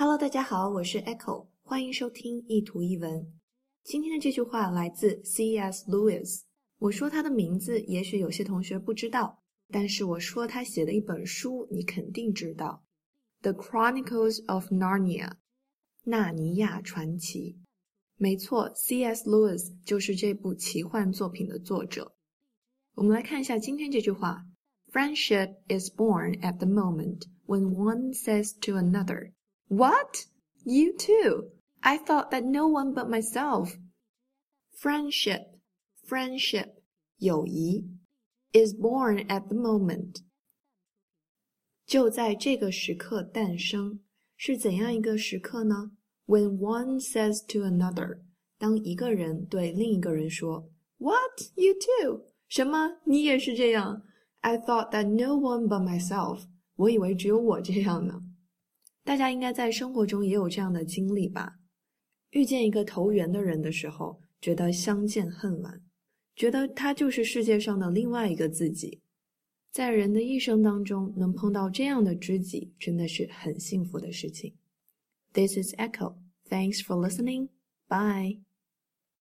Hello，大家好，我是 Echo，欢迎收听一图一文。今天的这句话来自 C.S. Lewis。我说他的名字，也许有些同学不知道，但是我说他写的一本书，你肯定知道，《The Chronicles of Narnia》纳尼亚传奇。没错，C.S. Lewis 就是这部奇幻作品的作者。我们来看一下今天这句话：Friendship is born at the moment when one says to another。What? You too? I thought that no one but myself. Friendship, friendship, 友谊 is born at the moment. 就在这个时刻诞生，是怎样一个时刻呢？When one says to another，当一个人对另一个人说，What you too？什么？你也是这样？I thought that no one but myself。我以为只有我这样呢。 大家应该在生活中也有这样的经历吧？遇见一个投缘的人的时候，觉得相见恨晚，觉得他就是世界上的另外一个自己。在人的一生当中，能碰到这样的知己，真的是很幸福的事情。This is Echo. Thanks for listening. Bye.